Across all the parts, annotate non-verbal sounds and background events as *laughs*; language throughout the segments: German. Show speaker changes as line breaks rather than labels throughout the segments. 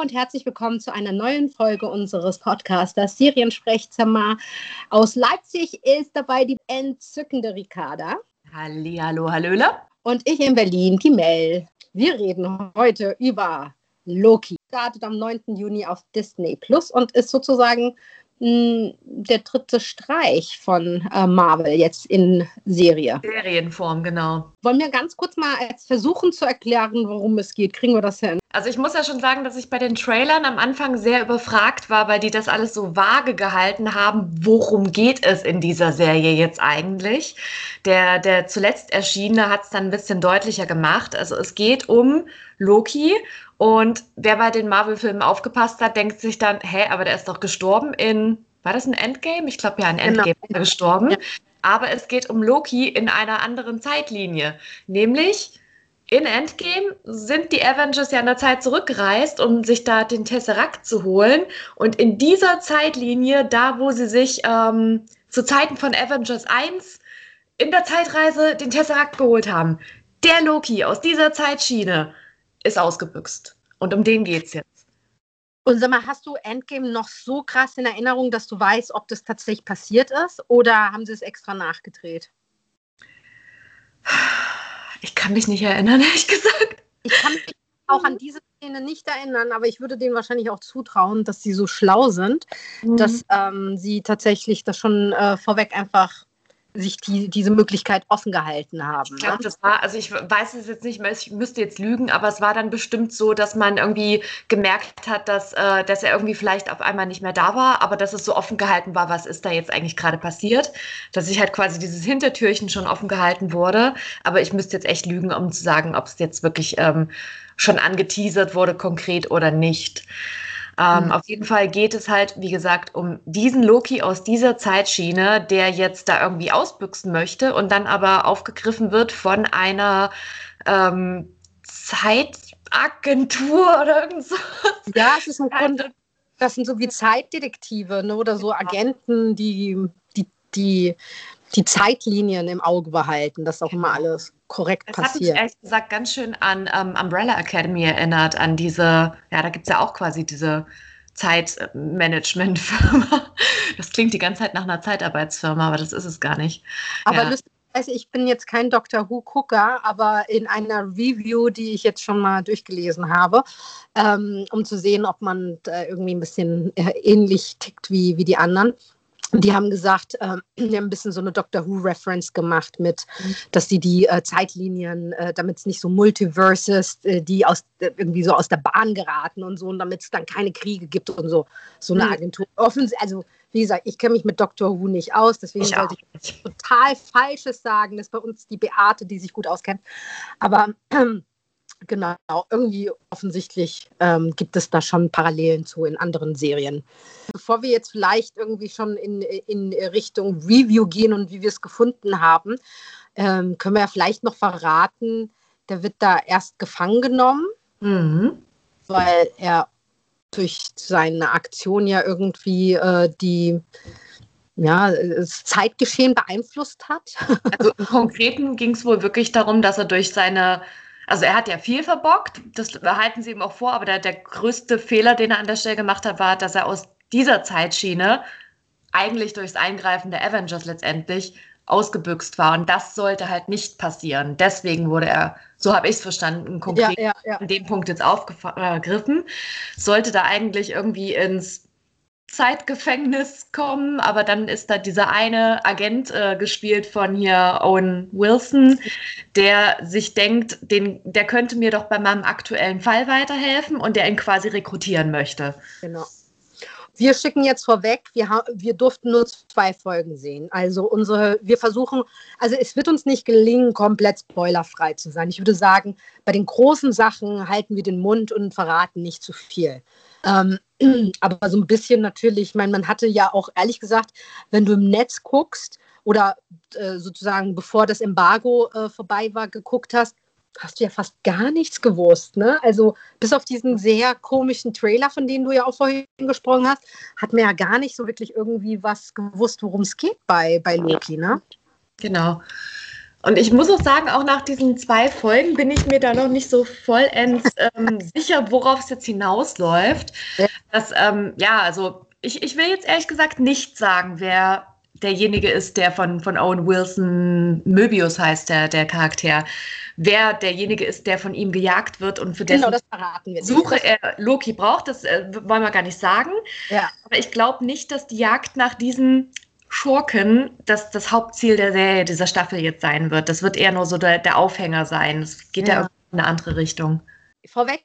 und herzlich willkommen zu einer neuen Folge unseres Podcasters Seriensprechzimmer. Aus Leipzig ist dabei die entzückende Ricarda.
Hallo, Hallöle.
Und ich in Berlin, die Mel. Wir reden heute über Loki. Startet am 9. Juni auf Disney Plus und ist sozusagen der dritte Streich von äh, Marvel jetzt in Serie.
Serienform, genau.
Wollen wir ganz kurz mal versuchen zu erklären, worum es geht? Kriegen wir das hin?
Also ich muss ja schon sagen, dass ich bei den Trailern am Anfang sehr überfragt war, weil die das alles so vage gehalten haben. Worum geht es in dieser Serie jetzt eigentlich? Der, der zuletzt erschienene hat es dann ein bisschen deutlicher gemacht. Also es geht um Loki und wer bei den Marvel-Filmen aufgepasst hat, denkt sich dann, hä, aber der ist doch gestorben in, war das ein Endgame? Ich glaube ja, ein genau. Endgame genau. gestorben. Ja. Aber es geht um Loki in einer anderen Zeitlinie. Nämlich in Endgame sind die Avengers ja in der Zeit zurückgereist, um sich da den Tesseract zu holen. Und in dieser Zeitlinie, da wo sie sich ähm, zu Zeiten von Avengers 1 in der Zeitreise den Tesseract geholt haben, der Loki aus dieser Zeitschiene ist ausgebüxt. Und um den geht es jetzt.
Und sag mal, hast du Endgame noch so krass in Erinnerung, dass du weißt, ob das tatsächlich passiert ist oder haben sie es extra nachgedreht?
Ich kann mich nicht erinnern, *laughs* ehrlich gesagt.
Ich kann mich auch an diese Szene nicht erinnern, aber ich würde denen wahrscheinlich auch zutrauen, dass sie so schlau sind, mhm. dass ähm, sie tatsächlich das schon äh, vorweg einfach sich die, diese Möglichkeit offen gehalten haben.
Ich glaube, ne? das war, also ich weiß es jetzt nicht mehr, ich müsste jetzt lügen, aber es war dann bestimmt so, dass man irgendwie gemerkt hat, dass, äh, dass er irgendwie vielleicht auf einmal nicht mehr da war, aber dass es so offen gehalten war, was ist da jetzt eigentlich gerade passiert, dass sich halt quasi dieses Hintertürchen schon offen gehalten wurde, aber ich müsste jetzt echt lügen, um zu sagen, ob es jetzt wirklich ähm, schon angeteasert wurde, konkret oder nicht. Ähm, mhm. Auf jeden Fall geht es halt, wie gesagt, um diesen Loki aus dieser Zeitschiene, der jetzt da irgendwie ausbüchsen möchte und dann aber aufgegriffen wird von einer ähm, Zeitagentur *laughs* oder irgend so.
Ja, es ist im Grunde, das sind so wie Zeitdetektive ne, oder so genau. Agenten, die, die, die die Zeitlinien im Auge behalten, dass auch immer genau. alles korrekt das passiert. Das hat mich
ehrlich gesagt ganz schön an um, Umbrella Academy erinnert, an diese, ja, da gibt es ja auch quasi diese Zeitmanagement-Firma. *laughs* Das klingt die ganze Zeit nach einer Zeitarbeitsfirma, aber das ist es gar nicht.
Aber ja. lustigerweise, ich bin jetzt kein Doctor Who-Gucker, aber in einer Review, die ich jetzt schon mal durchgelesen habe, ähm, um zu sehen, ob man äh, irgendwie ein bisschen äh, ähnlich tickt wie, wie die anderen, die haben gesagt, äh, die haben ein bisschen so eine Doctor Who-Reference gemacht mit, dass sie die äh, Zeitlinien, äh, damit es nicht so Multiverses, äh, die aus, irgendwie so aus der Bahn geraten und so, und damit es dann keine Kriege gibt und so. So eine mhm. Agentur. Offens also, wie gesagt, ich kenne mich mit Doctor Who nicht aus, deswegen ich sollte ich total Falsches sagen. Das ist bei uns die Beate, die sich gut auskennt. Aber Genau, irgendwie offensichtlich ähm, gibt es da schon Parallelen zu in anderen Serien. Bevor wir jetzt vielleicht irgendwie schon in, in Richtung Review gehen und wie wir es gefunden haben, ähm, können wir ja vielleicht noch verraten, der wird da erst gefangen genommen, mhm. weil er durch seine Aktion ja irgendwie äh, die ja, das Zeitgeschehen beeinflusst hat.
Also im Konkreten ging es wohl wirklich darum, dass er durch seine also er hat ja viel verbockt, das behalten sie ihm auch vor, aber der, der größte Fehler, den er an der Stelle gemacht hat, war, dass er aus dieser Zeitschiene eigentlich durchs Eingreifen der Avengers letztendlich ausgebüxt war. Und das sollte halt nicht passieren. Deswegen wurde er, so habe ich es verstanden, konkret ja, ja, ja. an dem Punkt jetzt aufgegriffen. Sollte da eigentlich irgendwie ins Zeitgefängnis kommen, aber dann ist da dieser eine Agent äh, gespielt von hier Owen Wilson, der sich denkt, den, der könnte mir doch bei meinem aktuellen Fall weiterhelfen und der ihn quasi rekrutieren möchte.
Genau. Wir schicken jetzt vorweg, wir, wir durften nur zwei Folgen sehen. Also unsere, wir versuchen, also es wird uns nicht gelingen, komplett spoilerfrei zu sein. Ich würde sagen, bei den großen Sachen halten wir den Mund und verraten nicht zu viel. Ähm, *clears throat* aber so ein bisschen natürlich, ich meine, man hatte ja auch ehrlich gesagt, wenn du im Netz guckst oder äh, sozusagen bevor das Embargo äh, vorbei war, geguckt hast, hast du ja fast gar nichts gewusst. Ne? Also bis auf diesen sehr komischen Trailer, von dem du ja auch vorhin gesprochen hast, hat man ja gar nicht so wirklich irgendwie was gewusst, worum es geht bei, bei Loki. Ne?
Genau. Und ich muss auch sagen, auch nach diesen zwei Folgen bin ich mir da noch nicht so vollends *laughs* ähm, sicher, worauf es jetzt hinausläuft. Ja. Das, ähm, ja, also ich, ich will jetzt ehrlich gesagt nicht sagen, wer derjenige ist, der von, von Owen Wilson, Möbius heißt der, der Charakter, wer derjenige ist, der von ihm gejagt wird und für genau, dessen Suche er Loki braucht, das äh, wollen wir gar nicht sagen. Ja. Aber ich glaube nicht, dass die Jagd nach diesem Schurken das, das Hauptziel der Serie, dieser Staffel jetzt sein wird. Das wird eher nur so der, der Aufhänger sein. Es geht ja. ja in eine andere Richtung.
Vorweg,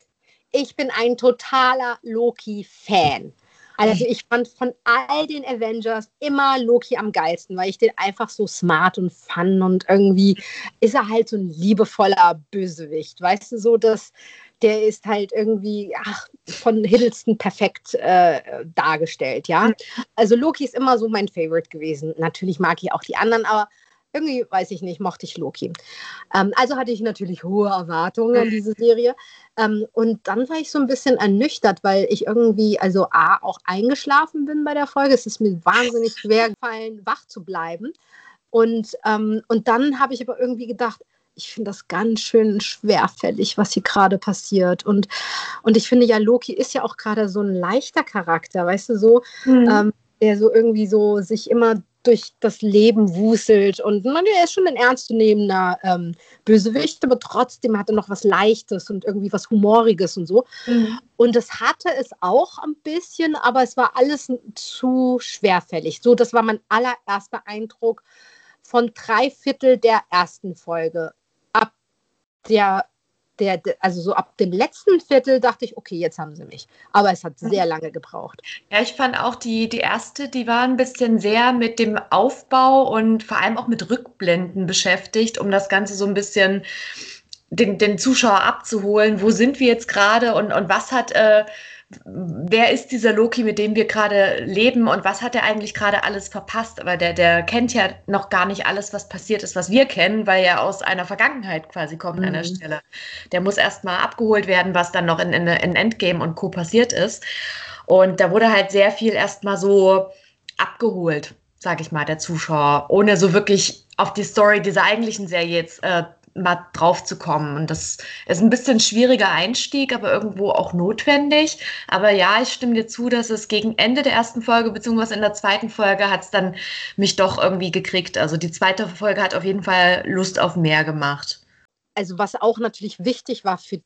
ich bin ein totaler Loki-Fan. Also ich fand von all den Avengers immer Loki am geilsten, weil ich den einfach so smart und fun und irgendwie ist er halt so ein liebevoller Bösewicht. Weißt du, so dass der ist halt irgendwie ach, von Hiddleston perfekt äh, dargestellt, ja. Also Loki ist immer so mein Favorite gewesen. Natürlich mag ich auch die anderen, aber irgendwie, weiß ich nicht, mochte ich Loki. Ähm, also hatte ich natürlich hohe Erwartungen an diese Serie. Ähm, und dann war ich so ein bisschen ernüchtert, weil ich irgendwie, also A, auch eingeschlafen bin bei der Folge. Es ist mir wahnsinnig schwer gefallen, wach zu bleiben. Und, ähm, und dann habe ich aber irgendwie gedacht, ich finde das ganz schön schwerfällig, was hier gerade passiert. Und, und ich finde ja, Loki ist ja auch gerade so ein leichter Charakter, weißt du, so, mhm. ähm, der so irgendwie so sich immer durch das Leben wuselt. Und man, er ist schon ein ernstzunehmender ähm, Bösewicht, aber trotzdem hat er noch was Leichtes und irgendwie was Humoriges und so. Mhm. Und das hatte es auch ein bisschen, aber es war alles zu schwerfällig. So, das war mein allererster Eindruck von drei Viertel der ersten Folge. Der der, also so ab dem letzten Viertel dachte ich, okay, jetzt haben sie mich. Aber es hat sehr lange gebraucht.
Ja, ich fand auch die, die erste, die war ein bisschen sehr mit dem Aufbau und vor allem auch mit Rückblenden beschäftigt, um das Ganze so ein bisschen den, den Zuschauer abzuholen. Wo sind wir jetzt gerade und, und was hat. Äh, wer ist dieser Loki, mit dem wir gerade leben und was hat er eigentlich gerade alles verpasst? Aber der, der kennt ja noch gar nicht alles, was passiert ist, was wir kennen, weil er aus einer Vergangenheit quasi kommt mhm. an der mhm. Stelle. Der muss erstmal abgeholt werden, was dann noch in, in, in Endgame und Co. passiert ist. Und da wurde halt sehr viel erstmal so abgeholt, sage ich mal, der Zuschauer, ohne so wirklich auf die Story dieser eigentlichen Serie jetzt äh, mal drauf zu kommen. Und das ist ein bisschen schwieriger Einstieg, aber irgendwo auch notwendig. Aber ja, ich stimme dir zu, dass es gegen Ende der ersten Folge, beziehungsweise in der zweiten Folge, hat es dann mich doch irgendwie gekriegt. Also die zweite Folge hat auf jeden Fall Lust auf mehr gemacht.
Also was auch natürlich wichtig war für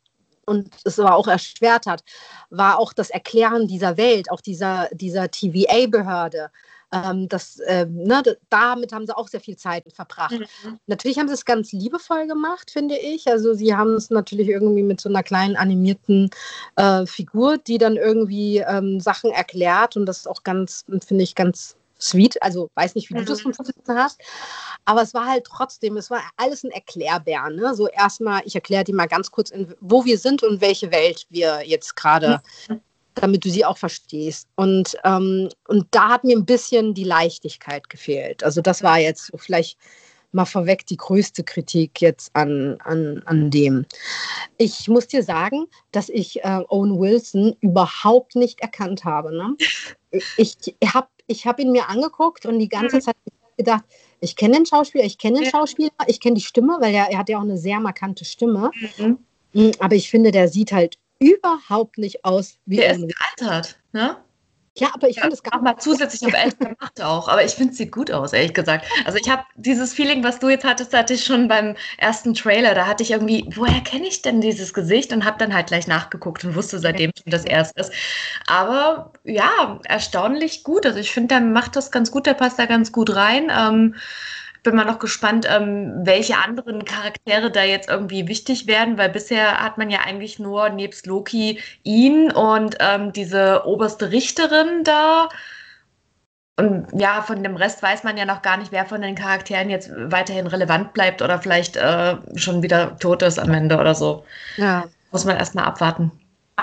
und es aber auch erschwert hat, war auch das Erklären dieser Welt, auch dieser, dieser TVA-Behörde. Ähm, das, äh, ne, damit haben sie auch sehr viel Zeit verbracht. Mhm. Natürlich haben sie es ganz liebevoll gemacht, finde ich. Also sie haben es natürlich irgendwie mit so einer kleinen animierten äh, Figur, die dann irgendwie ähm, Sachen erklärt und das ist auch ganz, finde ich, ganz sweet. Also weiß nicht, wie du das mhm. empfunden hast. Aber es war halt trotzdem, es war alles ein Erklärbär. Ne? So erstmal, ich erkläre dir mal ganz kurz, in, wo wir sind und welche Welt wir jetzt gerade mhm damit du sie auch verstehst. Und, ähm, und da hat mir ein bisschen die Leichtigkeit gefehlt. Also das war jetzt vielleicht mal vorweg die größte Kritik jetzt an, an, an dem. Ich muss dir sagen, dass ich äh, Owen Wilson überhaupt nicht erkannt habe. Ne? *laughs* Ich, ich habe ich hab ihn mir angeguckt und die ganze mhm. Zeit gedacht, ich kenne den Schauspieler, ich kenne den Schauspieler, ich kenne die Stimme, weil er, er hat ja auch eine sehr markante Stimme. Mhm. Mm, aber ich finde, der sieht halt überhaupt nicht aus
wie Der ist gealtert, ne?
Ja, aber ich ja, finde es
gar mal zusätzlich noch älter *laughs* gemacht auch. Aber ich finde es sieht gut aus, ehrlich gesagt. Also ich habe dieses Feeling, was du jetzt hattest, hatte ich schon beim ersten Trailer. Da hatte ich irgendwie, woher kenne ich denn dieses Gesicht? Und habe dann halt gleich nachgeguckt und wusste seitdem schon, dass er es ist. Aber ja, erstaunlich gut. Also ich finde, der macht das ganz gut, der passt da ganz gut rein. Ähm, bin mal noch gespannt, ähm, welche anderen Charaktere da jetzt irgendwie wichtig werden, weil bisher hat man ja eigentlich nur nebst Loki ihn und ähm, diese oberste Richterin da. Und ja, von dem Rest weiß man ja noch gar nicht, wer von den Charakteren jetzt weiterhin relevant bleibt oder vielleicht äh, schon wieder tot ist am Ende oder so. Ja. Muss man erstmal abwarten.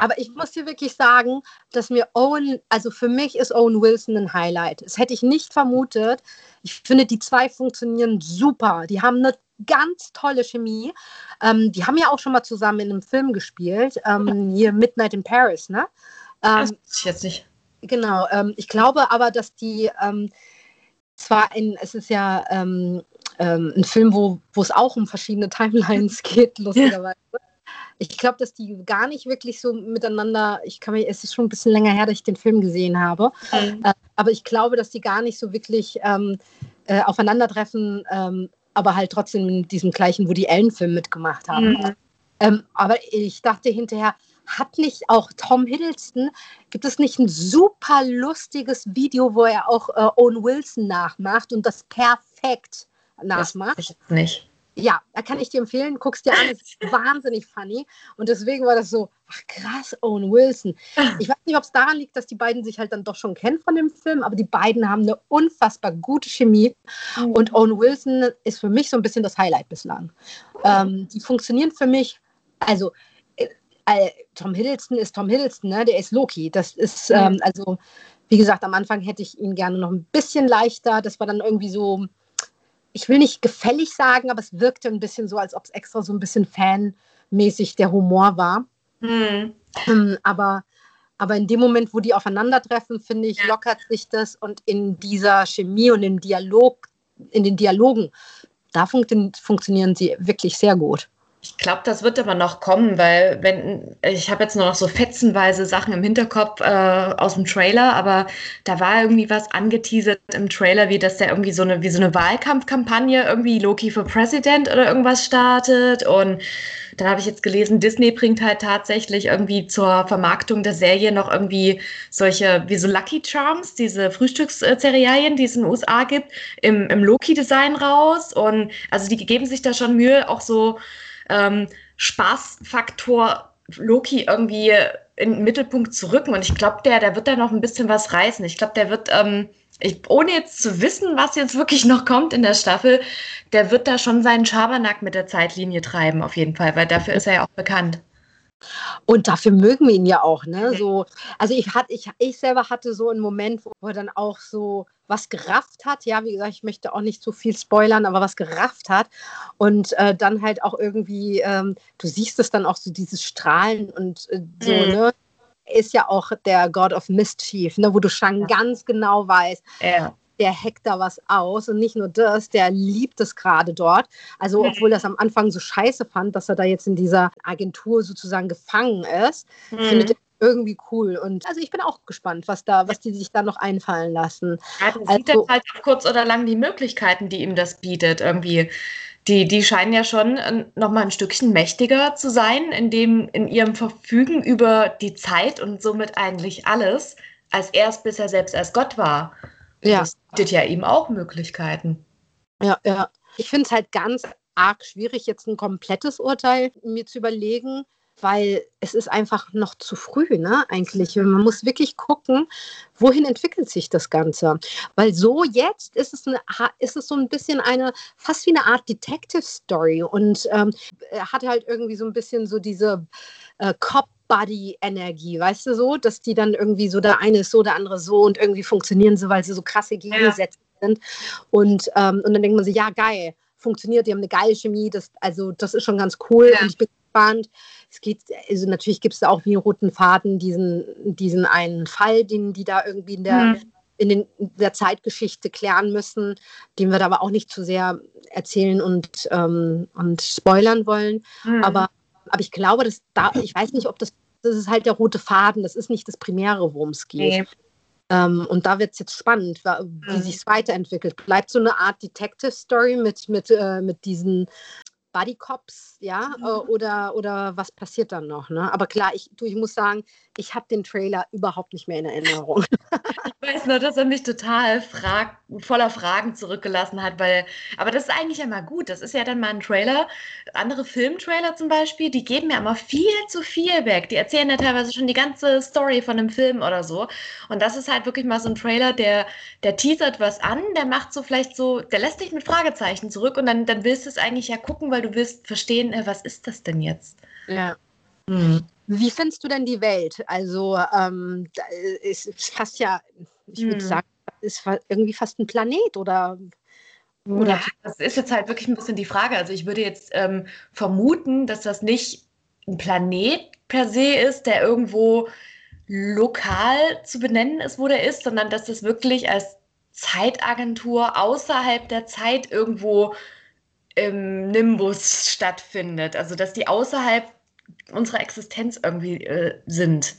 Aber ich muss dir wirklich sagen, dass mir Owen, also für mich ist Owen Wilson ein Highlight. Das hätte ich nicht vermutet. Ich finde, die zwei funktionieren super. Die haben eine ganz tolle Chemie. Ähm, die haben ja auch schon mal zusammen in einem Film gespielt. Ähm, hier Midnight in Paris, ne?
Ähm, das weiß ich jetzt nicht.
Genau. Ähm, ich glaube aber, dass die ähm, zwar in, es ist ja ähm, ein Film, wo es auch um verschiedene *laughs* Timelines geht, lustigerweise. Ich glaube, dass die gar nicht wirklich so miteinander, ich kann mir, es ist schon ein bisschen länger her, dass ich den Film gesehen habe, mhm. äh, aber ich glaube, dass die gar nicht so wirklich ähm, äh, aufeinandertreffen, ähm, aber halt trotzdem in diesem gleichen Woody Allen-Film mitgemacht haben. Mhm. Ähm, aber ich dachte hinterher, hat nicht auch Tom Hiddleston, gibt es nicht ein super lustiges Video, wo er auch äh, Owen Wilson nachmacht und das perfekt nachmacht? Das
ich nicht.
Ja, da kann ich dir empfehlen, guckst dir an, ist *laughs* wahnsinnig funny. Und deswegen war das so, ach krass, Owen Wilson. Ich weiß nicht, ob es daran liegt, dass die beiden sich halt dann doch schon kennen von dem Film, aber die beiden haben eine unfassbar gute Chemie. Mhm. Und Owen Wilson ist für mich so ein bisschen das Highlight bislang. Ähm, die funktionieren für mich, also äh, äh, Tom Hiddleston ist Tom Hiddleston, ne? der ist Loki. Das ist, mhm. ähm, also, wie gesagt, am Anfang hätte ich ihn gerne noch ein bisschen leichter. Das war dann irgendwie so ich will nicht gefällig sagen, aber es wirkte ein bisschen so, als ob es extra so ein bisschen fanmäßig der Humor war. Mhm. Ähm, aber, aber in dem Moment, wo die aufeinandertreffen, finde ich, lockert sich das und in dieser Chemie und im Dialog, in den Dialogen, da funktio funktionieren sie wirklich sehr gut.
Ich glaube, das wird aber noch kommen, weil wenn ich habe jetzt nur noch so fetzenweise Sachen im Hinterkopf äh, aus dem Trailer, aber da war irgendwie was angeteasert im Trailer, wie dass der irgendwie so eine wie so eine Wahlkampfkampagne irgendwie Loki für President oder irgendwas startet und dann habe ich jetzt gelesen, Disney bringt halt tatsächlich irgendwie zur Vermarktung der Serie noch irgendwie solche, wie so Lucky Charms, diese Frühstückscerealien, die es in den USA gibt, im, im Loki-Design raus. Und also die geben sich da schon Mühe, auch so ähm, Spaßfaktor Loki irgendwie in den Mittelpunkt zu rücken. Und ich glaube, der, der wird da noch ein bisschen was reißen. Ich glaube, der wird, ähm, ich, ohne jetzt zu wissen, was jetzt wirklich noch kommt in der Staffel, der wird da schon seinen Schabernack mit der Zeitlinie treiben, auf jeden Fall, weil dafür ist er ja auch bekannt.
Und dafür mögen wir ihn ja auch, ne? So, also ich, hat, ich, ich selber hatte so einen Moment, wo er dann auch so was gerafft hat. Ja, wie gesagt, ich möchte auch nicht zu viel spoilern, aber was gerafft hat. Und äh, dann halt auch irgendwie, ähm, du siehst es dann auch so, dieses Strahlen und äh, so, mhm. ne? Ist ja auch der God of Mischief, ne? wo du schon ja. ganz genau weißt, ja. der hackt da was aus. Und nicht nur das, der liebt es gerade dort. Also, mhm. obwohl er das am Anfang so scheiße fand, dass er da jetzt in dieser Agentur sozusagen gefangen ist, mhm. findet er irgendwie cool. Und also ich bin auch gespannt, was da, was die sich da noch einfallen lassen.
Ja, du also, siehst halt kurz oder lang die Möglichkeiten, die ihm das bietet. Irgendwie, die, die scheinen ja schon äh, noch mal ein Stückchen mächtiger zu sein, in dem, in ihrem Verfügen über die Zeit und somit eigentlich alles, als er es bisher selbst als Gott war. Ja. Das bietet ja ihm auch Möglichkeiten.
Ja, ja. Ich finde es halt ganz arg schwierig, jetzt ein komplettes Urteil mir zu überlegen weil es ist einfach noch zu früh, ne, eigentlich. Man muss wirklich gucken, wohin entwickelt sich das Ganze. Weil so jetzt ist es, eine, ist es so ein bisschen eine, fast wie eine Art Detective-Story und ähm, er hat halt irgendwie so ein bisschen so diese äh, Cop- Buddy-Energie, weißt du so, dass die dann irgendwie so, der eine ist so, der andere so und irgendwie funktionieren sie, weil sie so krasse Gegensätze ja. sind. Und, ähm, und dann denkt man sich, ja, geil, funktioniert, die haben eine geile Chemie, das, also das ist schon ganz cool ja. und ich bin gespannt. Es geht, also natürlich gibt es auch wie einen roten Faden diesen, diesen einen Fall, den die da irgendwie in der, mhm. in, den, der Zeitgeschichte klären müssen, den wir da aber auch nicht zu sehr erzählen und, ähm, und spoilern wollen. Mhm. Aber, aber ich glaube, dass da, ich weiß nicht, ob das, das ist halt der rote Faden, das ist nicht das Primäre, worum es geht. Nee. Ähm, und da wird es jetzt spannend, wie mhm. sich es weiterentwickelt. Bleibt so eine Art Detective Story mit, mit, äh, mit diesen Buddy Cops, ja, mhm. oder, oder was passiert dann noch? Ne? Aber klar, ich, du, ich muss sagen, ich habe den Trailer überhaupt nicht mehr in Erinnerung. *laughs*
ich weiß nur, dass er mich total frag, voller Fragen zurückgelassen hat, weil, aber das ist eigentlich immer gut. Das ist ja dann mal ein Trailer. Andere Filmtrailer zum Beispiel, die geben ja immer viel zu viel weg. Die erzählen ja teilweise schon die ganze Story von einem Film oder so. Und das ist halt wirklich mal so ein Trailer, der, der teasert was an, der macht so vielleicht so, der lässt dich mit Fragezeichen zurück und dann, dann willst du es eigentlich ja gucken, weil du willst verstehen, äh, was ist das denn jetzt?
Ja. Mhm. Wie findest du denn die Welt? Also ähm, es ist fast ja, ich würde hm. sagen, ist irgendwie fast ein Planet oder
oder ja, das ist jetzt halt wirklich ein bisschen die Frage. Also ich würde jetzt ähm, vermuten, dass das nicht ein Planet per se ist, der irgendwo lokal zu benennen ist, wo der ist, sondern dass das wirklich als Zeitagentur außerhalb der Zeit irgendwo im Nimbus stattfindet. Also dass die außerhalb unserer Existenz irgendwie äh, sind.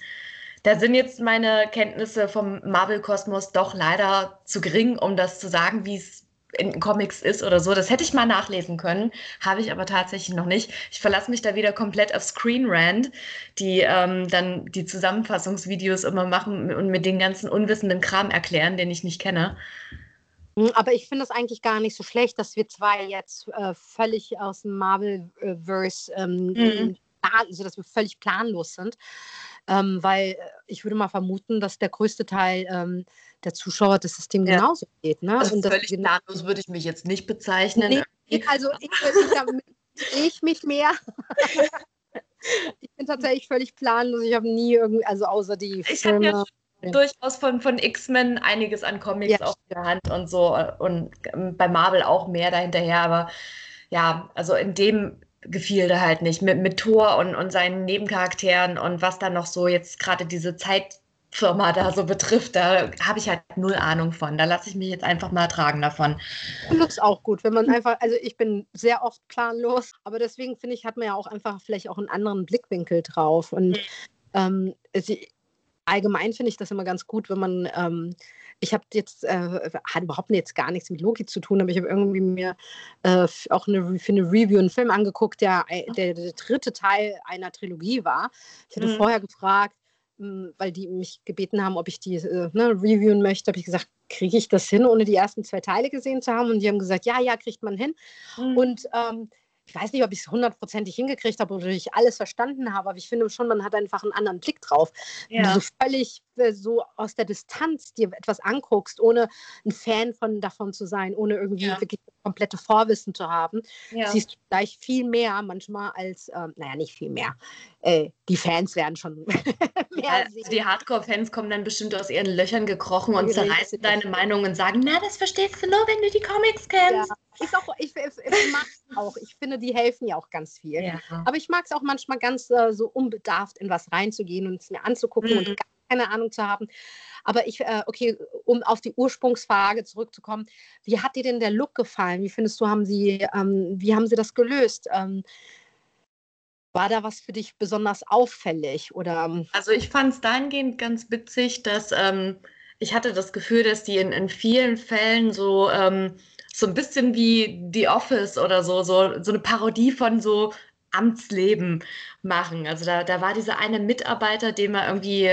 Da sind jetzt meine Kenntnisse vom Marvel-Kosmos doch leider zu gering, um das zu sagen, wie es in Comics ist oder so. Das hätte ich mal nachlesen können, habe ich aber tatsächlich noch nicht. Ich verlasse mich da wieder komplett auf Screen Rant, die ähm, dann die Zusammenfassungsvideos immer machen und mit den ganzen unwissenden Kram erklären, den ich nicht kenne.
Hm, aber ich finde es eigentlich gar nicht so schlecht, dass wir zwei jetzt äh, völlig aus dem Marvel-Verse, ähm, mhm. also dass wir völlig planlos sind. Ähm, weil äh, ich würde mal vermuten, dass der größte Teil ähm, der Zuschauer das System ja. genauso geht. Ne?
Also völlig planlos würde ich mich jetzt nicht bezeichnen.
Nee, also ich, ich, ich mich mehr. *laughs* ich bin tatsächlich völlig planlos. Ich habe nie irgendwie, also außer die
ich Filme durchaus von, von X-Men einiges an Comics ja. auf der Hand und so und ähm, bei Marvel auch mehr dahinterher, aber ja, also in dem gefiel der halt nicht mit, mit Thor und, und seinen Nebencharakteren und was dann noch so jetzt gerade diese Zeitfirma da so betrifft, da habe ich halt null Ahnung von. Da lasse ich mich jetzt einfach mal tragen davon.
Ich finde es auch gut, wenn man einfach, also ich bin sehr oft planlos, aber deswegen finde ich, hat man ja auch einfach vielleicht auch einen anderen Blickwinkel drauf. Und mhm. ähm, allgemein finde ich das immer ganz gut, wenn man, ähm, ich habe jetzt, äh, hat überhaupt jetzt gar nichts mit Logik zu tun, aber ich habe irgendwie mir äh, auch eine, für eine Review einen Film angeguckt, der, der, der dritte Teil einer Trilogie war. Ich hatte mhm. vorher gefragt, hm, weil die mich gebeten haben, ob ich die äh, ne, reviewen möchte, habe ich gesagt, kriege ich das hin, ohne die ersten zwei Teile gesehen zu haben? Und die haben gesagt, ja, ja, kriegt man hin. Mhm. Und ähm, ich weiß nicht, ob ich es hundertprozentig hingekriegt habe oder ich alles verstanden habe, aber ich finde schon, man hat einfach einen anderen Blick drauf. Ja. Wenn du so völlig äh, so aus der Distanz dir etwas anguckst, ohne ein Fan von, davon zu sein, ohne irgendwie ja. wirklich komplette Vorwissen zu haben, ja. siehst du gleich viel mehr manchmal als, ähm, naja, nicht viel mehr. Äh, die Fans werden schon *laughs*
mehr also Die Hardcore-Fans kommen dann bestimmt aus ihren Löchern gekrochen und zerreißen deine Meinung und sagen, na, das verstehst du nur, wenn du die Comics kennst.
Ich, auch, ich, ich, ich mag es auch. Ich finde, die helfen ja auch ganz viel. Ja. Aber ich mag es auch manchmal ganz äh, so unbedarft in was reinzugehen und es mir anzugucken mhm. und gar keine Ahnung zu haben. Aber ich, äh, okay, um auf die Ursprungsfrage zurückzukommen, wie hat dir denn der Look gefallen? Wie findest du, haben sie, ähm, wie haben sie das gelöst? Ähm, war da was für dich besonders auffällig? Oder? Ähm?
Also ich fand es dahingehend ganz witzig, dass ähm, ich hatte das Gefühl, dass die in, in vielen Fällen so ähm, so ein bisschen wie The Office oder so, so, so eine Parodie von so Amtsleben machen. Also da, da war dieser eine Mitarbeiter, den man irgendwie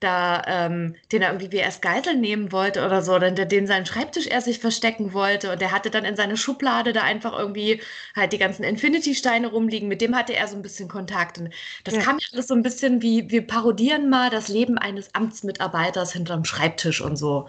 da, ähm, den er irgendwie wie erst Geisel nehmen wollte oder so, oder den seinen Schreibtisch er sich verstecken wollte und der hatte dann in seine Schublade da einfach irgendwie halt die ganzen Infinity-Steine rumliegen, mit dem hatte er so ein bisschen Kontakt und das ja. kam mir alles so ein bisschen wie, wir parodieren mal das Leben eines Amtsmitarbeiters hinterm Schreibtisch und so.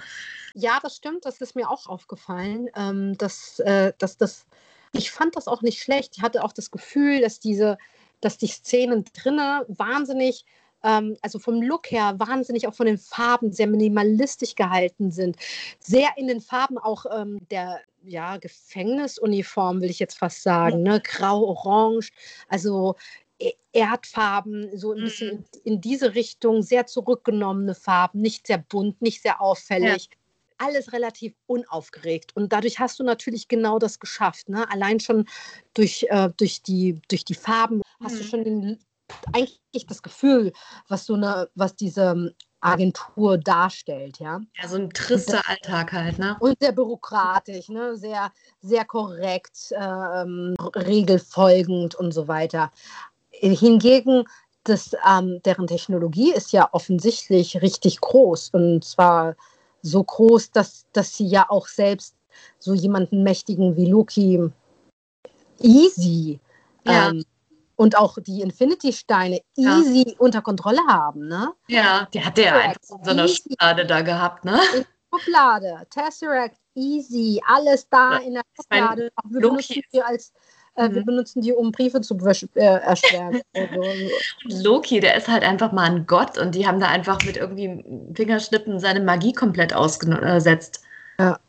Ja, das stimmt, das ist mir auch aufgefallen, ähm, dass, äh, dass das, ich fand das auch nicht schlecht, ich hatte auch das Gefühl, dass diese, dass die Szenen drinnen wahnsinnig ähm, also vom Look her wahnsinnig auch von den Farben sehr minimalistisch gehalten sind. Sehr in den Farben auch ähm, der ja, Gefängnisuniform, will ich jetzt fast sagen, ne? grau, orange, also e-, Erdfarben, so ein bisschen mhm. in, in, diese Richtung, sehr zurückgenommene Farben, nicht sehr bunt, nicht sehr auffällig. Ja. Alles relativ unaufgeregt. Und dadurch hast du natürlich genau das geschafft. Ne? Allein schon durch, äh, durch, die, durch die Farben hast du mhm. schon den, eigentlich das Gefühl, was so eine, was diese ähm, Agentur darstellt, ja.
Ja, so ein trister Alltag halt, ne?
Und sehr bürokratisch, ne? Sehr, sehr korrekt, ähm, regelfolgend und so weiter. Hingegen, das, ähm, deren Technologie ist ja offensichtlich richtig groß und zwar so groß, dass, dass sie ja auch selbst so jemanden mächtigen wie Loki easy ja. ähm, und auch die Infinity-Steine easy ja. unter Kontrolle haben, ne?
Ja, die hat der einfach in so einer Schublade da gehabt, ne? In
Schublade, Tesseract, easy, alles da ja. in der Schublade. Auch wir benutzen die als äh, mhm. wir benutzen die, um Briefe zu äh, erschweren. *laughs*
Loki, der ist halt einfach mal ein Gott und die haben da einfach mit irgendwie Fingerschnippen seine Magie komplett ausgesetzt.
Ja.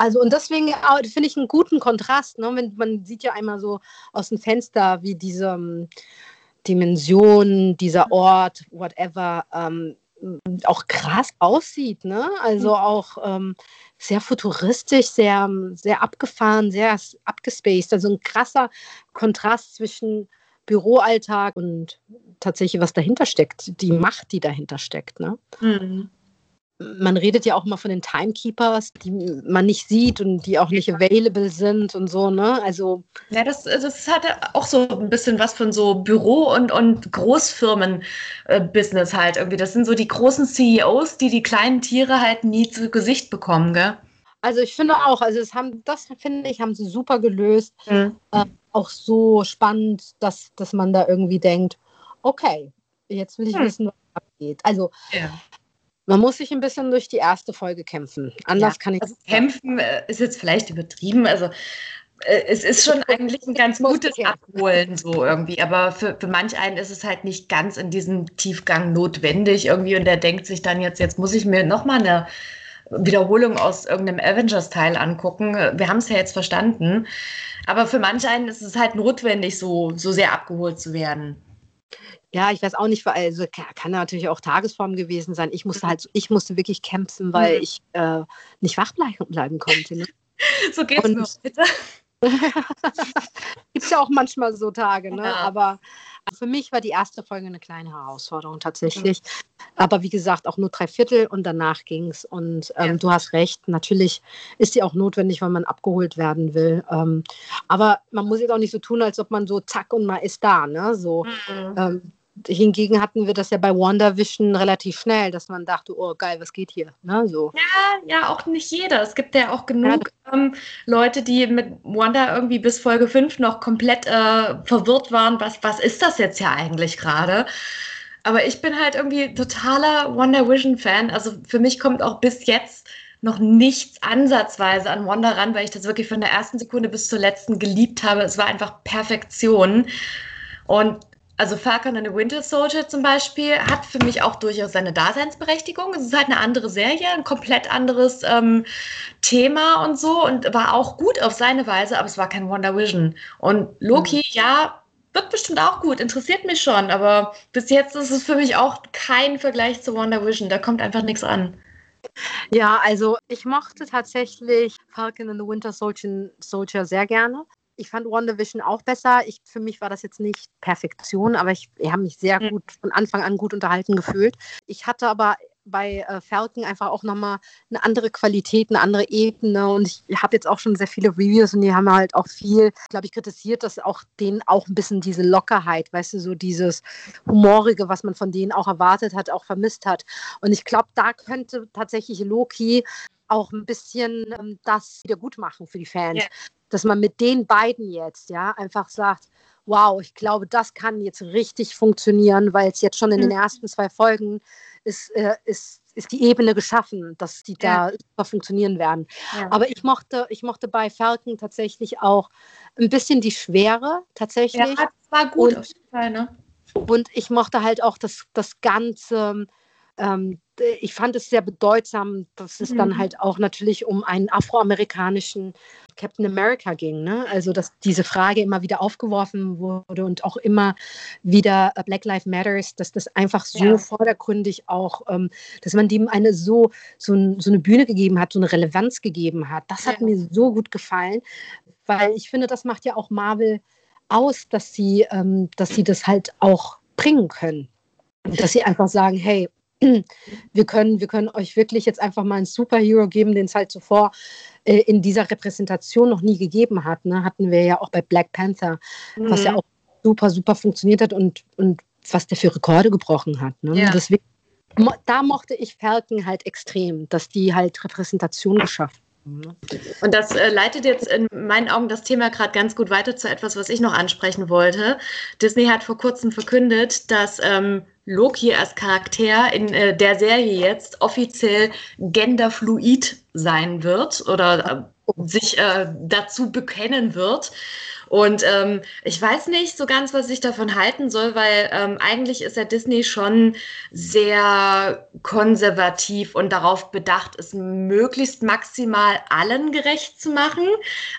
Also und deswegen finde ich einen guten Kontrast. Ne? Wenn, man sieht ja einmal so aus dem Fenster, wie diese um, ähm, Dimension, dieser Ort, whatever, ähm, auch krass aussieht, ne? Also mhm. auch ähm, sehr futuristisch, sehr, sehr abgefahren, sehr abgespaced. Also ein krasser Kontrast zwischen Büroalltag und tatsächlich, was dahinter steckt, die Macht, die dahinter steckt. Ne? Mhm man redet ja auch mal von den Timekeepers, die man nicht sieht und die auch nicht available sind und so, ne? Also.
Ja, das, das hat auch so ein bisschen was von so Büro- und, und Großfirmen-Business halt irgendwie. Das sind so die großen CEOs, die die kleinen Tiere halt nie zu Gesicht bekommen, gell?
Also ich finde auch, also es haben, das finde ich, haben sie super gelöst. Mhm. Äh, auch so spannend, dass, dass man da irgendwie denkt, okay, jetzt will ich mhm. wissen, was abgeht. Also ja. Man muss sich ein bisschen durch die erste Folge kämpfen. Anders ja, kann ich.
Also kämpfen äh, ist jetzt vielleicht übertrieben. Also äh, es ist schon eigentlich ein ganz gutes Abholen so irgendwie, aber für, für manch einen ist es halt nicht ganz in diesem Tiefgang notwendig irgendwie und der denkt sich dann jetzt, jetzt muss ich mir nochmal eine Wiederholung aus irgendeinem Avengers-Teil angucken. Wir haben es ja jetzt verstanden, aber für manch einen ist es halt notwendig, so, so sehr abgeholt zu werden.
Ja, ich weiß auch nicht, also kann natürlich auch Tagesform gewesen sein. Ich musste mhm. halt, ich musste wirklich kämpfen, weil mhm. ich äh, nicht wach bleiben konnte. Ne? *laughs*
so geht's Und, mir bitte. *laughs*
Gibt es ja auch manchmal so Tage, ne? Ja. Aber für mich war die erste Folge eine kleine Herausforderung tatsächlich. Mhm. Aber wie gesagt, auch nur drei Viertel und danach ging es. Und ähm, ja. du hast recht, natürlich ist sie auch notwendig, weil man abgeholt werden will. Ähm, aber man muss jetzt auch nicht so tun, als ob man so zack und mal ist da. Ne? So, mhm. ähm, hingegen hatten wir das ja bei WandaVision relativ schnell, dass man dachte, oh geil, was geht hier? Ne, so.
Ja, ja, auch nicht jeder. Es gibt ja auch genug ja. ähm, Leute, die mit Wanda irgendwie bis Folge 5 noch komplett äh, verwirrt waren, was, was ist das jetzt ja eigentlich gerade? Aber ich bin halt irgendwie totaler WandaVision-Fan. Also für mich kommt auch bis jetzt noch nichts ansatzweise an Wanda ran, weil ich das wirklich von der ersten Sekunde bis zur letzten geliebt habe. Es war einfach Perfektion. Und also Falcon and the Winter Soldier zum Beispiel hat für mich auch durchaus seine Daseinsberechtigung. Es ist halt eine andere Serie, ein komplett anderes ähm, Thema und so und war auch gut auf seine Weise, aber es war kein Wonder Vision. Und Loki, mhm. ja, wird bestimmt auch gut, interessiert mich schon, aber bis jetzt ist es für mich auch kein Vergleich zu Wonder Vision. Da kommt einfach nichts an.
Ja, also ich mochte tatsächlich Falcon and the Winter Soldier, Soldier sehr gerne. Ich fand WandaVision auch besser. Ich, für mich war das jetzt nicht Perfektion, aber ich, ich habe mich sehr gut von Anfang an gut unterhalten gefühlt. Ich hatte aber bei äh, Falcon einfach auch nochmal eine andere Qualität, eine andere Ebene. Und ich habe jetzt auch schon sehr viele Reviews und die haben halt auch viel, glaube ich, kritisiert, dass auch denen auch ein bisschen diese Lockerheit, weißt du, so dieses Humorige, was man von denen auch erwartet hat, auch vermisst hat. Und ich glaube, da könnte tatsächlich Loki auch ein bisschen ähm, das wieder gut machen für die Fans. Yeah dass man mit den beiden jetzt ja einfach sagt, wow, ich glaube, das kann jetzt richtig funktionieren, weil es jetzt schon in den mhm. ersten zwei Folgen ist, äh, ist, ist die Ebene geschaffen, dass die ja. da funktionieren werden. Ja. Aber ich mochte, ich mochte bei Falcon tatsächlich auch ein bisschen die Schwere tatsächlich. Ja,
das war gut und, auf jeden Fall, ne?
Und ich mochte halt auch das, das ganze ähm, ich fand es sehr bedeutsam, dass es mhm. dann halt auch natürlich um einen afroamerikanischen Captain America ging. Ne? Also, dass diese Frage immer wieder aufgeworfen wurde und auch immer wieder äh, Black Lives Matters, dass das einfach so ja. vordergründig auch, ähm, dass man dem eine so, so, ein, so, eine Bühne gegeben hat, so eine Relevanz gegeben hat. Das hat ja. mir so gut gefallen, weil ich finde, das macht ja auch Marvel aus, dass sie, ähm, dass sie das halt auch bringen können. Dass sie einfach sagen, hey, wir können, wir können euch wirklich jetzt einfach mal einen Superhero geben, den es halt zuvor äh, in dieser Repräsentation noch nie gegeben hat. Ne? Hatten wir ja auch bei Black Panther, mhm. was ja mhm. auch super, super funktioniert hat und, und was der für Rekorde gebrochen hat. Ne? Ja. Deswegen, da mochte ich Falcon halt extrem, dass die halt Repräsentation geschafft
Ne? Und das äh, leitet jetzt in meinen Augen das Thema gerade ganz gut weiter zu etwas, was ich noch ansprechen wollte. Disney hat vor kurzem verkündet, dass ähm, Loki als Charakter in äh, der Serie jetzt offiziell genderfluid sein wird oder äh, sich äh, dazu bekennen wird. Und ähm, ich weiß nicht so ganz, was ich davon halten soll, weil ähm, eigentlich ist ja Disney schon sehr konservativ und darauf bedacht, es möglichst maximal allen gerecht zu machen.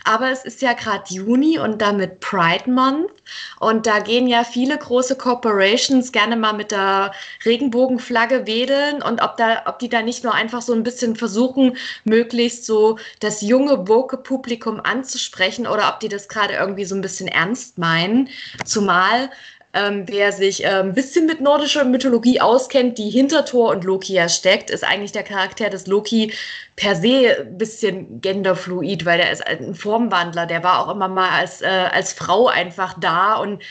Aber es ist ja gerade Juni und damit Pride Month. Und da gehen ja viele große Corporations gerne mal mit der Regenbogenflagge wedeln und ob, da, ob die da nicht nur einfach so ein bisschen versuchen, möglichst so das junge, woke Publikum anzusprechen oder ob die das gerade irgendwie so ein bisschen ernst meinen. Zumal ähm, wer sich äh, ein bisschen mit nordischer Mythologie auskennt, die hinter Thor und Loki ja steckt, ist eigentlich der Charakter des Loki per se ein bisschen genderfluid, weil der ist ein Formwandler, der war auch immer mal als, äh, als Frau einfach da und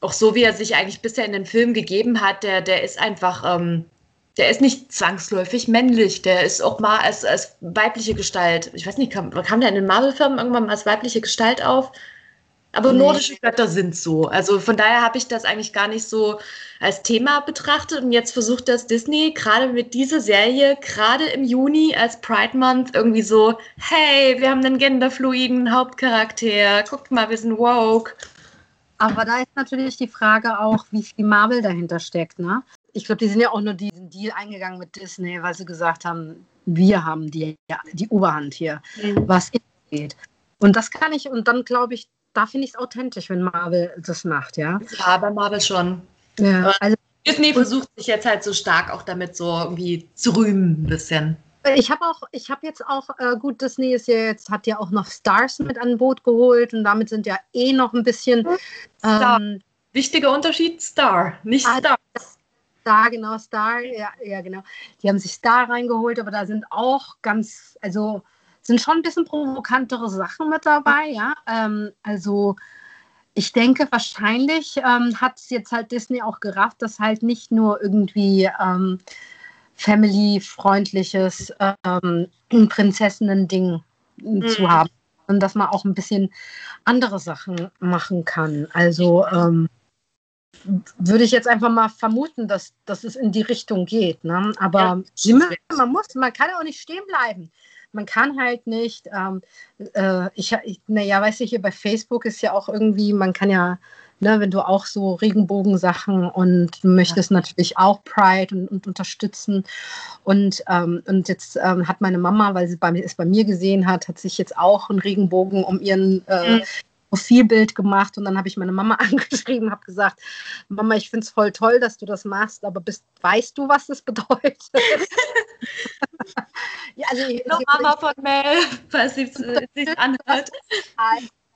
auch so, wie er sich eigentlich bisher in den Film gegeben hat, der, der ist einfach, ähm, der ist nicht zwangsläufig männlich, der ist auch mal als, als weibliche Gestalt. Ich weiß nicht, kam, kam der in den Marvel-Filmen irgendwann mal als weibliche Gestalt auf? Aber nee. nordische Götter sind so. Also von daher habe ich das eigentlich gar nicht so als Thema betrachtet. Und jetzt versucht das Disney gerade mit dieser Serie, gerade im Juni als Pride Month, irgendwie so, hey, wir haben einen genderfluiden Hauptcharakter. Guckt mal, wir sind woke.
Aber da ist natürlich die Frage auch, wie viel Marvel dahinter steckt. Ne? Ich glaube, die sind ja auch nur diesen Deal eingegangen mit Disney, weil sie gesagt haben, wir haben die, die Oberhand hier, mhm. was geht. Und das kann ich, und dann glaube ich, da finde ich es authentisch, wenn Marvel das macht, ja.
Ja, bei Marvel schon. Ja, also, Disney versucht sich jetzt halt so stark auch damit so irgendwie zu rühmen, ein bisschen.
Ich habe auch, ich habe jetzt auch, äh, gut, Disney ist ja jetzt, hat ja auch noch Stars mit an Boot geholt und damit sind ja eh noch ein bisschen.
Ähm, Wichtiger Unterschied, Star, nicht ah, Star.
Star, genau, Star, ja, ja, genau. Die haben sich Star reingeholt, aber da sind auch ganz, also sind schon ein bisschen provokantere Sachen mit dabei, ja. Ähm, also ich denke, wahrscheinlich ähm, hat es jetzt halt Disney auch gerafft, dass halt nicht nur irgendwie ähm, family-freundliches ähm, Prinzessinnen-Ding mhm. zu haben und dass man auch ein bisschen andere Sachen machen kann. Also ähm, würde ich jetzt einfach mal vermuten, dass, dass es in die Richtung geht. Ne? Aber ja, man muss, man kann auch nicht stehen bleiben man kann halt nicht, ähm, äh, ich, ich, naja, weißt du, hier bei Facebook ist ja auch irgendwie, man kann ja, ne, wenn du auch so Regenbogensachen und du möchtest ja. natürlich auch Pride und, und unterstützen. Und, ähm, und jetzt ähm, hat meine Mama, weil sie bei, es bei mir gesehen hat, hat sich jetzt auch einen Regenbogen um ihren äh, mhm. Profilbild gemacht und dann habe ich meine Mama *laughs* angeschrieben, habe gesagt, Mama, ich finde es voll toll, dass du das machst, aber bist, weißt du, was das bedeutet? *laughs*
ja, also ich, Noch Mama von Mel, falls sie sich *laughs* anhört.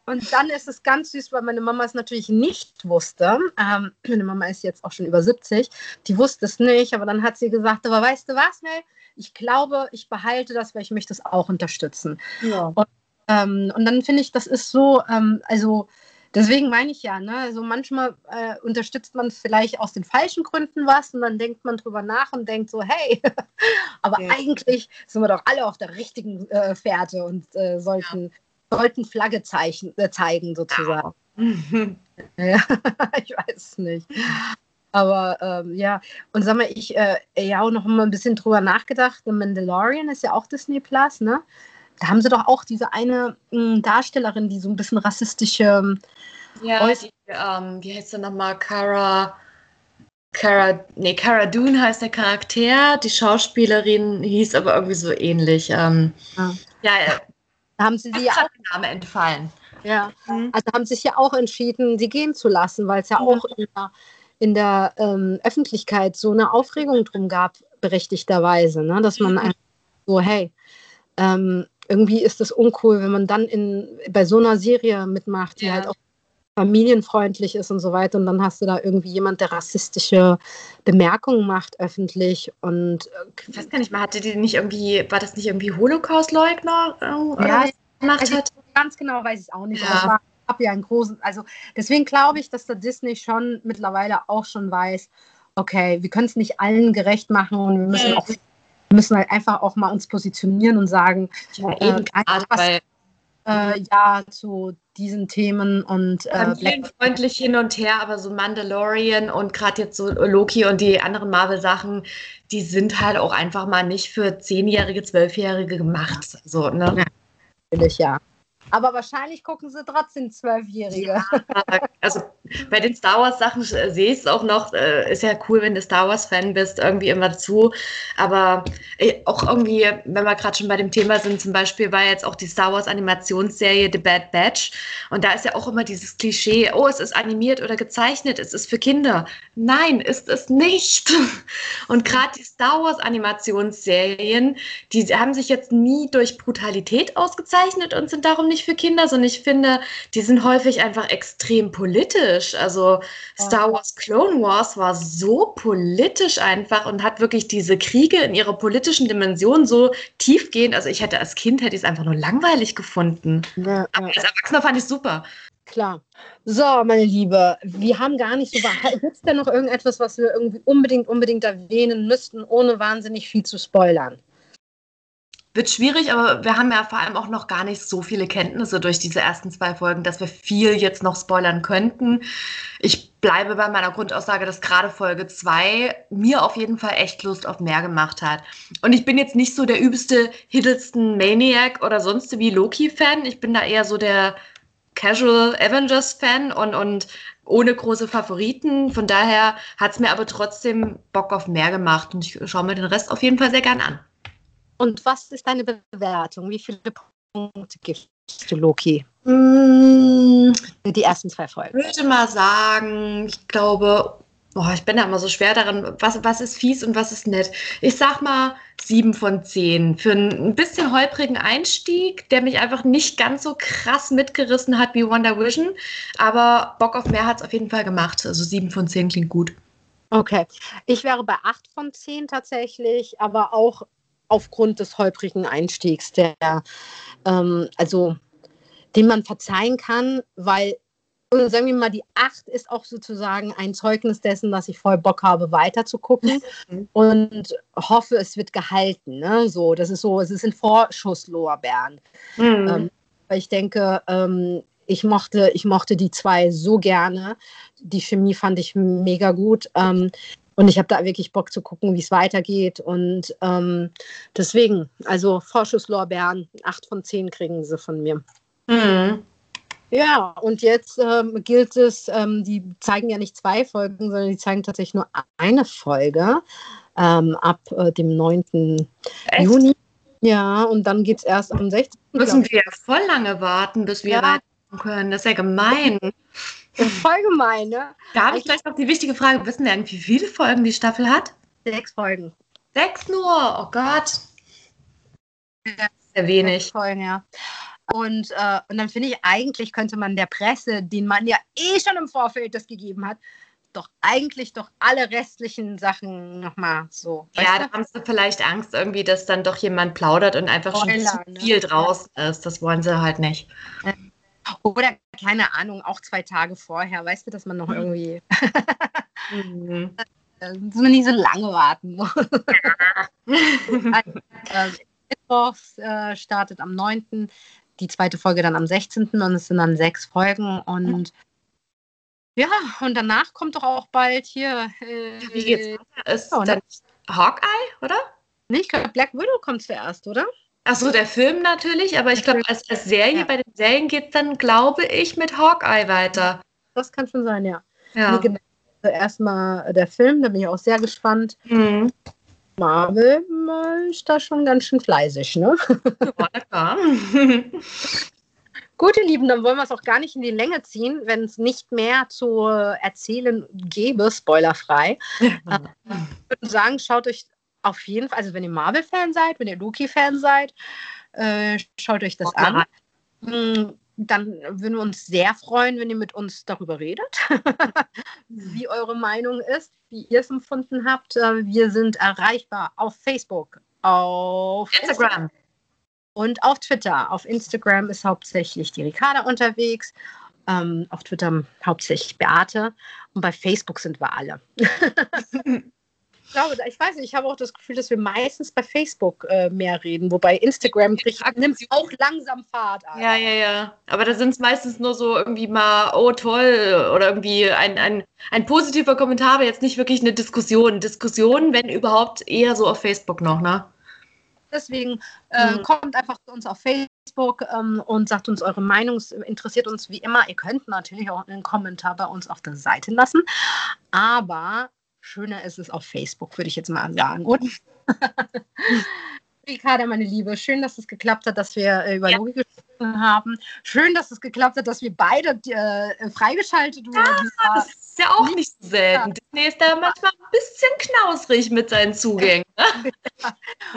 Und dann ist es ganz süß, weil meine Mama es natürlich nicht wusste. Ähm, meine Mama ist jetzt auch schon über 70. Die wusste es nicht, aber dann hat sie gesagt, aber weißt du was, Mel? Ich glaube, ich behalte das, weil ich möchte es auch unterstützen. Ja. Und, ähm, und dann finde ich, das ist so, ähm, also Deswegen meine ich ja, ne, also manchmal äh, unterstützt man vielleicht aus den falschen Gründen was und dann denkt man drüber nach und denkt so, hey, *laughs* aber ja. eigentlich sind wir doch alle auf der richtigen äh, Fährte und äh, sollten, ja. sollten Flagge zeichen, äh, zeigen sozusagen. Ja. *laughs* ich weiß es nicht. Aber ähm, ja, und sag mal, ich äh, ja auch noch mal ein bisschen drüber nachgedacht. The Mandalorian ist ja auch Disney Plus, ne? Da haben sie doch auch diese eine mh, hm, Darstellerin, die so ein bisschen rassistische. Ähm,
ja, die, ähm, wie heißt sie nochmal? Cara. Cara, nee, Cara Dune heißt der Charakter. Die Schauspielerin hieß aber irgendwie so ähnlich. Ähm, ja. ja,
da haben sie ja auch.
Name entfallen.
Ja, mhm. also haben sich ja auch entschieden, sie gehen zu lassen, weil es ja mhm. auch in der, in der ähm, Öffentlichkeit so eine Aufregung drum gab, berechtigterweise, ne? dass man mhm. so, hey, ähm, irgendwie ist es uncool, wenn man dann in, bei so einer Serie mitmacht, die ja. halt auch familienfreundlich ist und so weiter. Und dann hast du da irgendwie jemand, der rassistische Bemerkungen macht öffentlich. Und äh,
ich weiß gar nicht mal, hatte die nicht irgendwie, war das nicht irgendwie Holocaust-Leugner?
Äh, ja, gemacht also hat? ganz genau weiß ich es auch nicht. Ja. Aber es war ab ja ein großen, also deswegen glaube ich, dass der Disney schon mittlerweile auch schon weiß, okay, wir können es nicht allen gerecht machen und wir müssen auch wir müssen halt einfach auch mal uns positionieren und sagen, ja, äh, eben äh, was, weil, äh, ja zu diesen Themen und
äh, freundlich hin und her, aber so Mandalorian und gerade jetzt so Loki und die anderen Marvel-Sachen, die sind halt auch einfach mal nicht für zehnjährige, zwölfjährige gemacht. So, ne?
Ja, natürlich, ja. Aber wahrscheinlich gucken sie trotzdem Zwölfjährige.
Ja, also bei den Star Wars Sachen äh, sehe ich es auch noch. Äh, ist ja cool, wenn du Star Wars Fan bist, irgendwie immer zu. Aber äh, auch irgendwie, wenn wir gerade schon bei dem Thema sind, zum Beispiel war jetzt auch die Star Wars Animationsserie The Bad Batch. Und da ist ja auch immer dieses Klischee, oh, es ist animiert oder gezeichnet, es ist für Kinder. Nein, ist es nicht. Und gerade die Star Wars Animationsserien, die haben sich jetzt nie durch Brutalität ausgezeichnet und sind darum nicht für Kinder, sondern ich finde, die sind häufig einfach extrem politisch. Also Star Wars Clone Wars war so politisch einfach und hat wirklich diese Kriege in ihrer politischen Dimension so tiefgehend. Also ich hätte als Kind hätte ich es einfach nur langweilig gefunden. Ja, Aber als Erwachsener fand ich es super.
Klar. So, meine Liebe, wir haben gar nicht so. *laughs* Gibt es denn noch irgendetwas, was wir irgendwie unbedingt, unbedingt erwähnen müssten, ohne wahnsinnig viel zu spoilern?
Wird schwierig, aber wir haben ja vor allem auch noch gar nicht so viele Kenntnisse durch diese ersten zwei Folgen, dass wir viel jetzt noch spoilern könnten. Ich bleibe bei meiner Grundaussage, dass gerade Folge 2 mir auf jeden Fall echt Lust auf mehr gemacht hat. Und ich bin jetzt nicht so der übelste Hiddleston Maniac oder sonst wie Loki-Fan. Ich bin da eher so der Casual Avengers-Fan und, und ohne große Favoriten. Von daher hat es mir aber trotzdem Bock auf mehr gemacht und ich schaue mir den Rest auf jeden Fall sehr gern an.
Und was ist deine Bewertung? Wie viele Punkte gibst du Loki? Mm, die ersten zwei Folgen.
Ich würde mal sagen, ich glaube, oh, ich bin da immer so schwer daran, was, was ist fies und was ist nett. Ich sag mal sieben von zehn. Für einen bisschen holprigen Einstieg, der mich einfach nicht ganz so krass mitgerissen hat wie Wonder Vision. Aber Bock auf mehr hat es auf jeden Fall gemacht. Also sieben von zehn klingt gut.
Okay. Ich wäre bei acht von zehn tatsächlich, aber auch aufgrund des holprigen Einstiegs, der, ähm, also den man verzeihen kann, weil, und sagen wir mal, die Acht ist auch sozusagen ein Zeugnis dessen, dass ich voll Bock habe, weiter zu gucken mhm. und hoffe, es wird gehalten. Ne? So, das ist so, es sind Vorschusslorbeeren. Mhm. Ähm, weil ich denke, ähm, ich mochte, ich mochte die zwei so gerne. Die Chemie fand ich mega gut. Ähm, und ich habe da wirklich Bock zu gucken, wie es weitergeht. Und ähm, deswegen, also Vorschusslorbeeren, acht von zehn kriegen sie von mir. Mhm. Ja, und jetzt ähm, gilt es, ähm, die zeigen ja nicht zwei Folgen, sondern die zeigen tatsächlich nur eine Folge ähm, ab äh, dem 9. Echt? Juni. Ja, und dann geht es erst am 16.
Müssen wir ja voll lange warten, bis wir ja. weiter können. Das ist ja gemein.
Voll gemein, ne?
Da habe ich gleich noch die wichtige Frage: Wissen wir eigentlich, wie viele Folgen die Staffel hat?
Sechs Folgen.
Sechs nur? Oh Gott.
Ja, sehr wenig. Sechs Folgen, ja. Und, äh, und dann finde ich, eigentlich könnte man der Presse, den man ja eh schon im Vorfeld das gegeben hat, doch eigentlich doch alle restlichen Sachen nochmal so.
Ja, da haben sie vielleicht Angst irgendwie, dass dann doch jemand plaudert und einfach Spoiler, schon zu viel ne? draußen ist. Das wollen sie halt nicht.
Oder keine Ahnung, auch zwei Tage vorher, weißt du, dass man noch mhm. irgendwie mhm. *laughs* dass man nicht so lange warten muss. also, Mittwochs äh, startet am 9. Die zweite Folge dann am 16. und es sind dann sechs Folgen und ja, und danach kommt doch auch bald hier.
Äh, Wie geht's? Ist oh, dann Hawkeye, oder?
Nee, ich glaube, Black Widow kommt zuerst, oder?
Achso, der Film natürlich, aber ich glaube, als, als, Serie, ja. bei den Serien geht es dann, glaube ich, mit Hawkeye weiter.
Das kann schon sein, ja. ja. Nee, genau. Also erstmal der Film, da bin ich auch sehr gespannt. Mhm. Marvel ist da schon ganz schön fleißig, ne? Ja, *laughs* Gut, ihr Lieben, dann wollen wir es auch gar nicht in die Länge ziehen, wenn es nicht mehr zu erzählen gäbe, spoilerfrei. Äh, ich würde sagen, schaut euch auf jeden Fall, also wenn ihr Marvel-Fan seid, wenn ihr Loki-Fan seid, äh, schaut euch das okay. an. Hm, dann würden wir uns sehr freuen, wenn ihr mit uns darüber redet, *laughs* wie eure Meinung ist, wie ihr es empfunden habt. Äh, wir sind erreichbar auf Facebook, auf Instagram. Instagram und auf Twitter. Auf Instagram ist hauptsächlich die Ricarda unterwegs, ähm, auf Twitter hauptsächlich Beate und bei Facebook sind wir alle. *laughs* Ich glaube, ich weiß nicht, ich habe auch das Gefühl, dass wir meistens bei Facebook äh, mehr reden, wobei Instagram nimmt auch langsam Fahrt
an. Ja, ja, ja. Aber da sind es meistens nur so irgendwie mal, oh toll, oder irgendwie ein, ein, ein positiver Kommentar, aber jetzt nicht wirklich eine Diskussion. Diskussion, wenn überhaupt, eher so auf Facebook noch, ne?
Deswegen äh, mhm. kommt einfach zu uns auf Facebook Facebook ähm, und sagt uns eure Meinung. Es interessiert uns wie immer. Ihr könnt natürlich auch einen Kommentar bei uns auf der Seite lassen. Aber schöner ist es auf Facebook, würde ich jetzt mal sagen. Und *laughs* Ricarda, meine Liebe, schön, dass es geklappt hat, dass wir äh, über ja. Logik gesprochen haben. Schön, dass es geklappt hat, dass wir beide äh, freigeschaltet wurden.
Ja, das ist ja auch nicht so selten. Disney ist da manchmal ein bisschen knausrig mit seinen Zugängen. Ne? *laughs*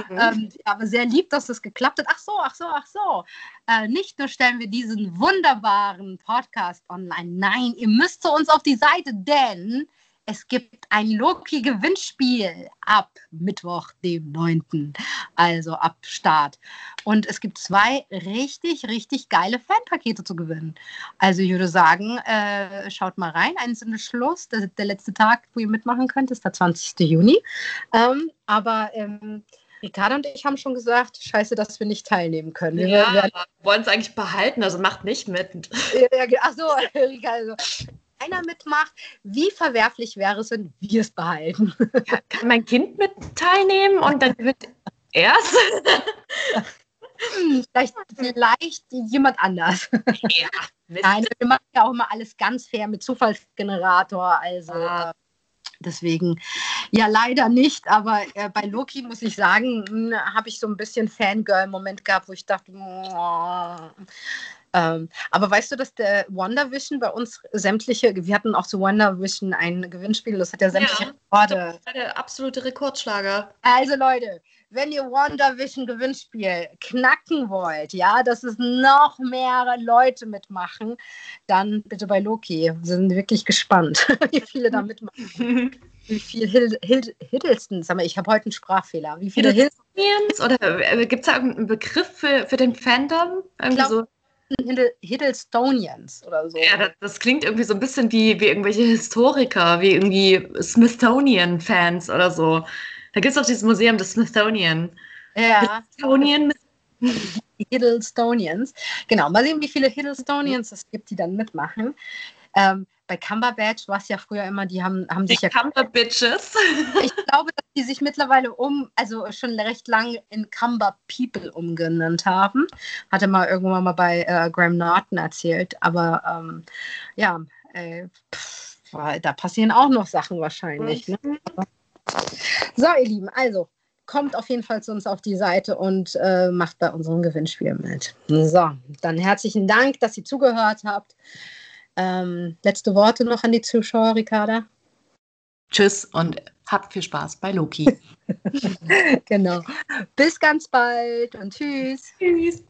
ja. ähm, aber sehr lieb, dass es geklappt hat. Ach so, ach so, ach so. Äh, nicht nur stellen wir diesen wunderbaren Podcast online. Nein, ihr müsst zu uns auf die Seite, denn es gibt ein Loki-Gewinnspiel ab Mittwoch, dem 9., also ab Start. Und es gibt zwei richtig, richtig geile Fanpakete zu gewinnen. Also ich würde sagen, äh, schaut mal rein. Einzelne Schluss, der, der, letzte Tag, wo ihr mitmachen könnt, ist der 20. Juni. Ähm, aber ähm, Ricardo und ich haben schon gesagt, scheiße, dass wir nicht teilnehmen können. Wir
ja, wollen es eigentlich behalten, also macht nicht mit.
Ja, ach so, *laughs* Ricardo keiner mitmacht, wie verwerflich wäre es, wenn wir es behalten?
Ja, kann mein Kind mit teilnehmen und dann wird erst.
vielleicht, vielleicht jemand anders. Ja, Nein, wir machen ja auch immer alles ganz fair mit Zufallsgenerator. Also ah. deswegen, ja, leider nicht. Aber äh, bei Loki muss ich sagen, hm, habe ich so ein bisschen Fangirl-Moment gehabt, wo ich dachte, oh, ähm, aber weißt du, dass der WandaVision bei uns sämtliche, wir hatten auch zu WandaVision ein Gewinnspiel, das hat ja sämtliche
ja, Rekorde. Das war der absolute Rekordschlager.
Also Leute, wenn ihr WandaVision Gewinnspiel knacken wollt, ja, dass es noch mehr Leute mitmachen, dann bitte bei Loki. Wir sind wirklich gespannt, *laughs* wie viele da mitmachen. *laughs* wie viel Hiddleston, Hild Hiddleston, sag mal, ich habe heute einen Sprachfehler. Wie viele
Hiddlestons? Oder äh, gibt es da irgendeinen Begriff für, für den Fandom?
Irgendwie glaub, so? Hiddlestonians oder so.
Ja, das, das, klingt irgendwie so ein bisschen wie, wie irgendwelche Historiker, wie irgendwie Smithsonian-Fans oder so. Da gibt es auch dieses Museum des Smithsonian.
Ja. Smithsonian. *laughs* Hiddlestonians. Genau, mal sehen, wie viele Hiddlestonians es gibt, die dann mitmachen. Ähm, bei Cumberbatch war es ja früher immer, die haben, haben sich
die
ja.
Cumberbitches.
Ich glaube, die sich mittlerweile um, also schon recht lang in Cumber People umgenannt haben. Hatte mal irgendwann mal bei äh, Graham Norton erzählt. Aber ähm, ja, äh, pff, da passieren auch noch Sachen wahrscheinlich. Ne? Mhm. So, ihr Lieben, also kommt auf jeden Fall zu uns auf die Seite und äh, macht bei unserem Gewinnspiel mit. So, dann herzlichen Dank, dass ihr zugehört habt. Ähm, letzte Worte noch an die Zuschauer, Ricarda?
Tschüss und habt viel Spaß bei Loki. *laughs*
genau. Bis ganz bald und tschüss.
Tschüss.